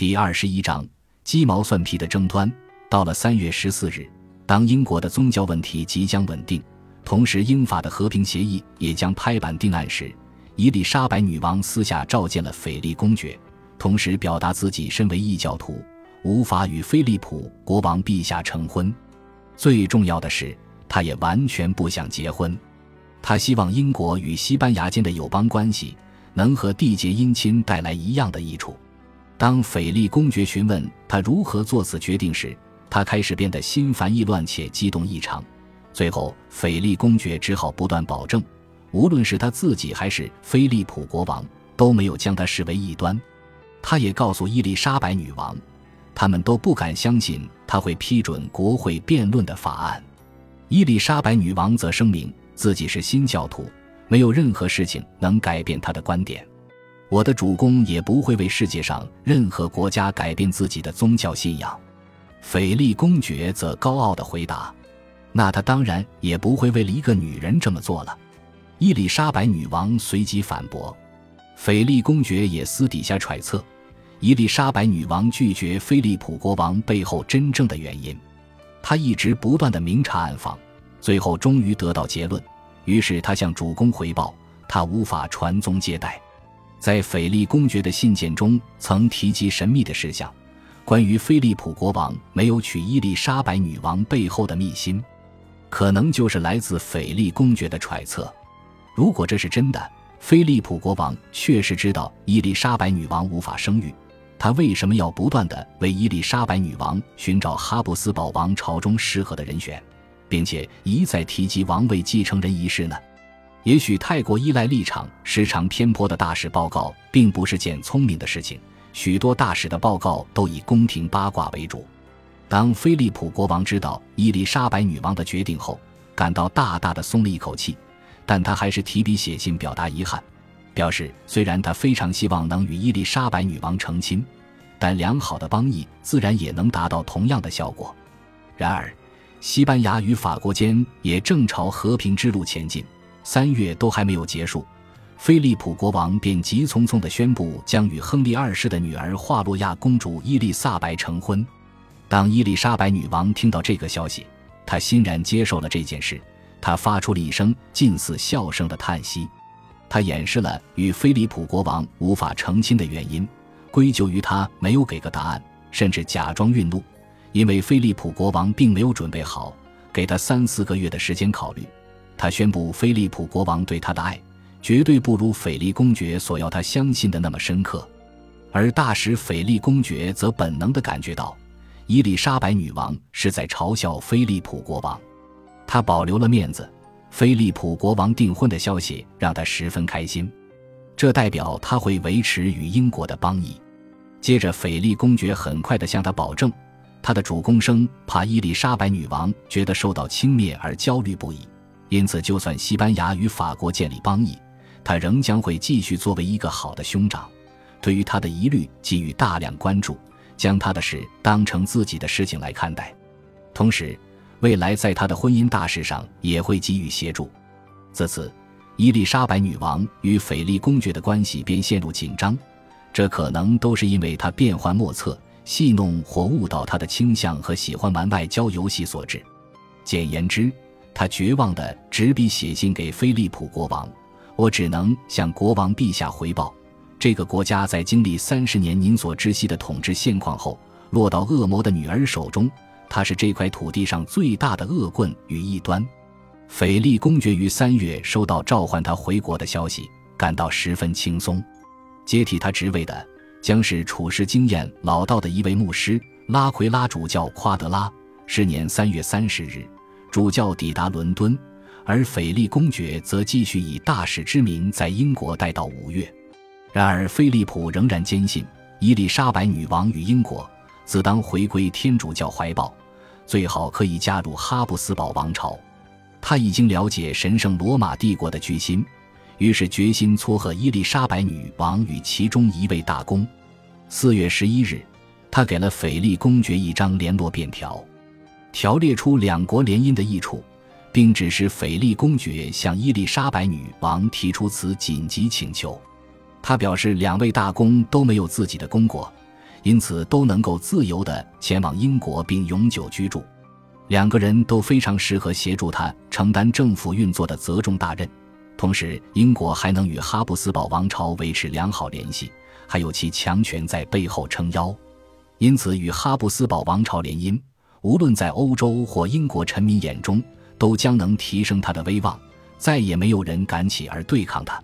第二十一章鸡毛蒜皮的争端。到了三月十四日，当英国的宗教问题即将稳定，同时英法的和平协议也将拍板定案时，伊丽莎白女王私下召见了斐利公爵，同时表达自己身为异教徒，无法与菲利普国王陛下成婚。最重要的是，他也完全不想结婚。他希望英国与西班牙间的友邦关系能和缔结姻亲带来一样的益处。当斐利公爵询问他如何做此决定时，他开始变得心烦意乱且激动异常，最后斐利公爵只好不断保证，无论是他自己还是菲利普国王都没有将他视为异端。他也告诉伊丽莎白女王，他们都不敢相信他会批准国会辩论的法案。伊丽莎白女王则声明自己是新教徒，没有任何事情能改变她的观点。我的主公也不会为世界上任何国家改变自己的宗教信仰。斐利公爵则高傲地回答：“那他当然也不会为了一个女人这么做了。”伊丽莎白女王随即反驳。斐利公爵也私底下揣测，伊丽莎白女王拒绝菲利普国王背后真正的原因。他一直不断的明察暗访，最后终于得到结论。于是他向主公回报，他无法传宗接代。在斐利公爵的信件中，曾提及神秘的事项。关于菲利普国王没有娶伊丽莎白女王背后的秘辛，可能就是来自斐利公爵的揣测。如果这是真的，菲利普国王确实知道伊丽莎白女王无法生育，他为什么要不断的为伊丽莎白女王寻找哈布斯堡王朝中适合的人选，并且一再提及王位继承人一事呢？也许太过依赖立场时常偏颇的大使报告，并不是件聪明的事情。许多大使的报告都以宫廷八卦为主。当菲利普国王知道伊丽莎白女王的决定后，感到大大的松了一口气，但他还是提笔写信表达遗憾，表示虽然他非常希望能与伊丽莎白女王成亲，但良好的邦谊自然也能达到同样的效果。然而，西班牙与法国间也正朝和平之路前进，三月都还没有结束。菲利普国王便急匆匆地宣布将与亨利二世的女儿华洛亚公主伊丽莎白成婚。当伊丽莎白女王听到这个消息，她欣然接受了这件事。她发出了一声近似笑声的叹息。她掩饰了与菲利普国王无法成亲的原因，归咎于他没有给个答案，甚至假装愠怒，因为菲利普国王并没有准备好，给他三四个月的时间考虑。他宣布菲利普国王对他的爱。绝对不如斐利公爵所要他相信的那么深刻，而大使斐利公爵则本能地感觉到，伊丽莎白女王是在嘲笑菲利普国王。他保留了面子，菲利普国王订婚的消息让他十分开心，这代表他会维持与英国的邦谊。接着，斐利公爵很快地向他保证，他的主公生怕伊丽莎白女王觉得受到轻蔑而焦虑不已，因此就算西班牙与法国建立邦谊。他仍将会继续作为一个好的兄长，对于他的疑虑给予大量关注，将他的事当成自己的事情来看待。同时，未来在他的婚姻大事上也会给予协助。自此，伊丽莎白女王与斐利公爵的关系便陷入紧张，这可能都是因为他变幻莫测、戏弄或误导他的倾向和喜欢玩外交游戏所致。简言之，他绝望地执笔写信给菲利普国王。我只能向国王陛下回报，这个国家在经历三十年您所知悉的统治现况后，落到恶魔的女儿手中。他是这块土地上最大的恶棍与异端。斐利公爵于三月收到召唤他回国的消息，感到十分轻松。接替他职位的将是处事经验老道的一位牧师拉奎拉主教夸德拉。是年三月三十日，主教抵达伦敦。而斐利公爵则继续以大使之名在英国待到五月。然而，菲利普仍然坚信伊丽莎白女王与英国自当回归天主教怀抱，最好可以加入哈布斯堡王朝。他已经了解神圣罗马帝国的居心，于是决心撮合伊丽莎白女王与其中一位大公。四月十一日，他给了斐利公爵一张联络便条，条列出两国联姻的益处。并指示斐利公爵向伊丽莎白女王提出此紧急请求。他表示，两位大公都没有自己的公国，因此都能够自由地前往英国并永久居住。两个人都非常适合协助他承担政府运作的责重大任，同时英国还能与哈布斯堡王朝维持良好联系，还有其强权在背后撑腰。因此，与哈布斯堡王朝联姻，无论在欧洲或英国臣民眼中，都将能提升他的威望，再也没有人敢起而对抗他。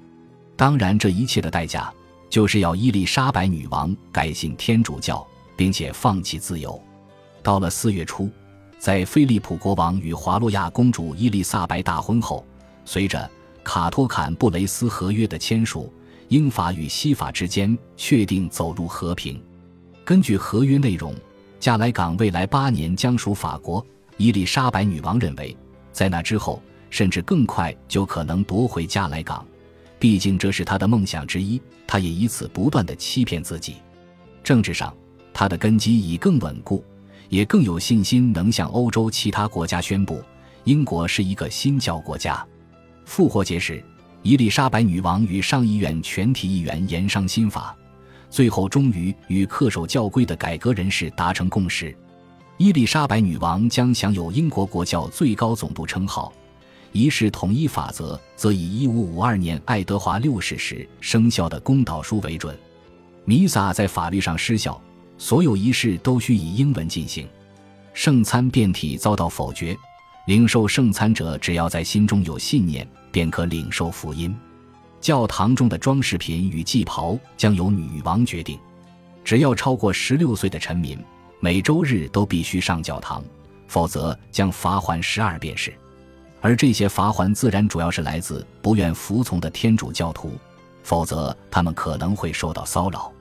当然，这一切的代价。就是要伊丽莎白女王改信天主教，并且放弃自由。到了四月初，在菲利普国王与华洛亚公主伊丽莎白大婚后，随着卡托坎布雷斯合约的签署，英法与西法之间确定走入和平。根据合约内容，加莱港未来八年将属法国。伊丽莎白女王认为，在那之后，甚至更快就可能夺回加莱港。毕竟这是她的梦想之一，她也以此不断的欺骗自己。政治上，他的根基已更稳固，也更有信心能向欧洲其他国家宣布，英国是一个新教国家。复活节时，伊丽莎白女王与上议院全体议员研商新法，最后终于与恪守教规的改革人士达成共识。伊丽莎白女王将享有英国国教最高总督称号。仪式统一法则则以一五五二年爱德华六世时生效的公祷书为准，弥撒在法律上失效，所有仪式都需以英文进行。圣餐变体遭到否决，领受圣餐者只要在心中有信念，便可领受福音。教堂中的装饰品与祭袍将由女王决定，只要超过十六岁的臣民，每周日都必须上教堂，否则将罚还十二便士。而这些罚还自然主要是来自不愿服从的天主教徒，否则他们可能会受到骚扰。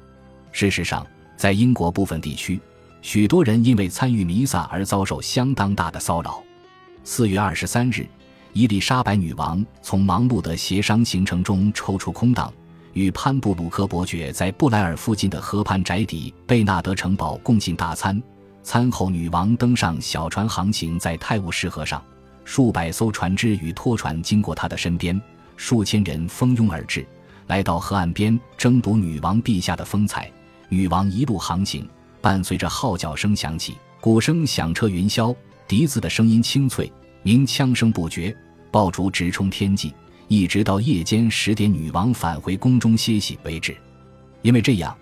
事实上，在英国部分地区，许多人因为参与弥撒而遭受相当大的骚扰。四月二十三日，伊丽莎白女王从忙碌的协商行程中抽出空档，与潘布鲁克伯爵在布莱尔附近的河畔宅邸贝纳德城堡共进大餐。餐后，女王登上小船航行在泰晤士河上。数百艘船只与拖船经过她的身边，数千人蜂拥而至，来到河岸边争夺女王陛下的风采。女王一路航行，伴随着号角声响起，鼓声响彻云霄，笛子的声音清脆，鸣枪声不绝，爆竹直冲天际，一直到夜间十点，女王返回宫中歇息为止。因为这样，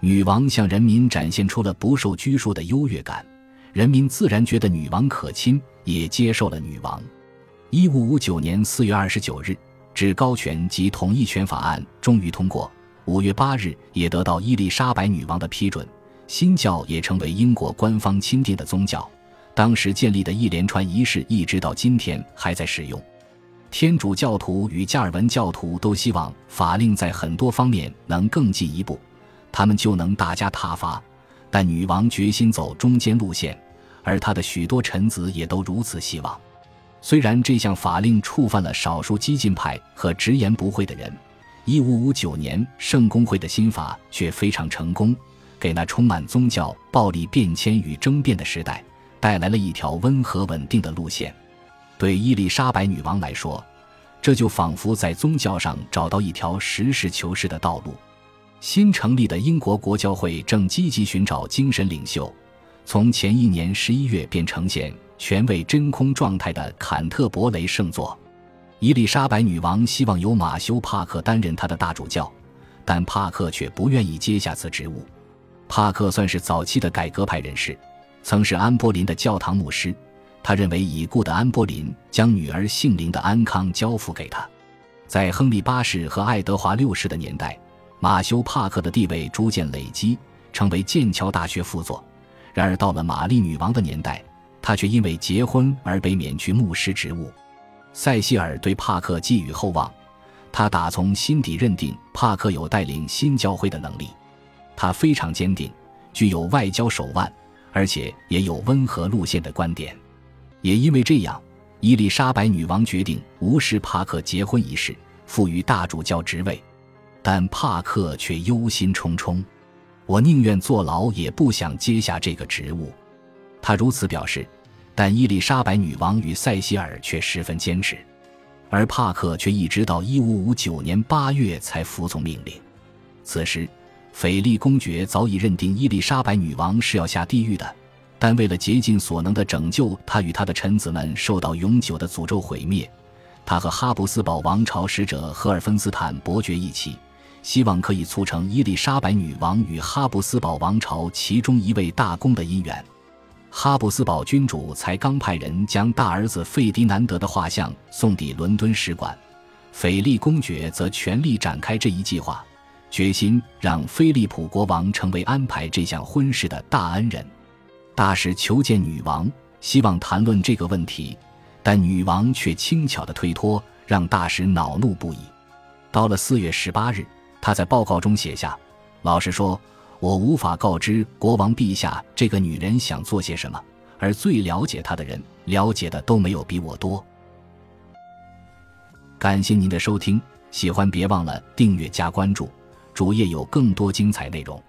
女王向人民展现出了不受拘束的优越感。人民自然觉得女王可亲，也接受了女王。一五五九年四月二十九日，至高权及统一权法案终于通过。五月八日，也得到伊丽莎白女王的批准，新教也成为英国官方钦定的宗教。当时建立的一连串仪式，一直到今天还在使用。天主教徒与加尔文教徒都希望法令在很多方面能更进一步，他们就能大加挞伐。但女王决心走中间路线。而他的许多臣子也都如此希望。虽然这项法令触犯了少数激进派和直言不讳的人，1559年圣公会的新法却非常成功，给那充满宗教暴力变迁与争辩的时代带来了一条温和稳定的路线。对伊丽莎白女王来说，这就仿佛在宗教上找到一条实事求是的道路。新成立的英国国教会正积极寻找精神领袖。从前一年十一月便呈现全为真空状态的坎特伯雷圣座，伊丽莎白女王希望由马修·帕克担任她的大主教，但帕克却不愿意接下此职务。帕克算是早期的改革派人士，曾是安波林的教堂牧师。他认为已故的安柏林将女儿姓林的安康交付给他。在亨利八世和爱德华六世的年代，马修·帕克的地位逐渐累积，成为剑桥大学副座。然而，到了玛丽女王的年代，他却因为结婚而被免去牧师职务。塞西尔对帕克寄予厚望，他打从心底认定帕克有带领新教会的能力。他非常坚定，具有外交手腕，而且也有温和路线的观点。也因为这样，伊丽莎白女王决定无视帕克结婚仪式，赋予大主教职位。但帕克却忧心忡忡。我宁愿坐牢，也不想接下这个职务。他如此表示，但伊丽莎白女王与塞西尔却十分坚持，而帕克却一直到1559年8月才服从命令。此时，斐利公爵早已认定伊丽莎白女王是要下地狱的，但为了竭尽所能的拯救他与他的臣子们受到永久的诅咒毁灭，他和哈布斯堡王朝使者赫尔芬斯坦伯爵一起，希望可以促成伊丽莎白女王与哈布斯堡王朝其中一位大公的姻缘。哈布斯堡君主才刚派人将大儿子费迪南德的画像送抵伦敦使馆，斐利公爵则全力展开这一计划。决心让菲利普国王成为安排这项婚事的大恩人。大使求见女王，希望谈论这个问题，但女王却轻巧的推脱，让大使恼怒不已。到了四月十八日，他在报告中写下：“老实说，我无法告知国王陛下这个女人想做些什么，而最了解她的人，了解的都没有比我多。”感谢您的收听，喜欢别忘了订阅加关注。主页有更多精彩内容。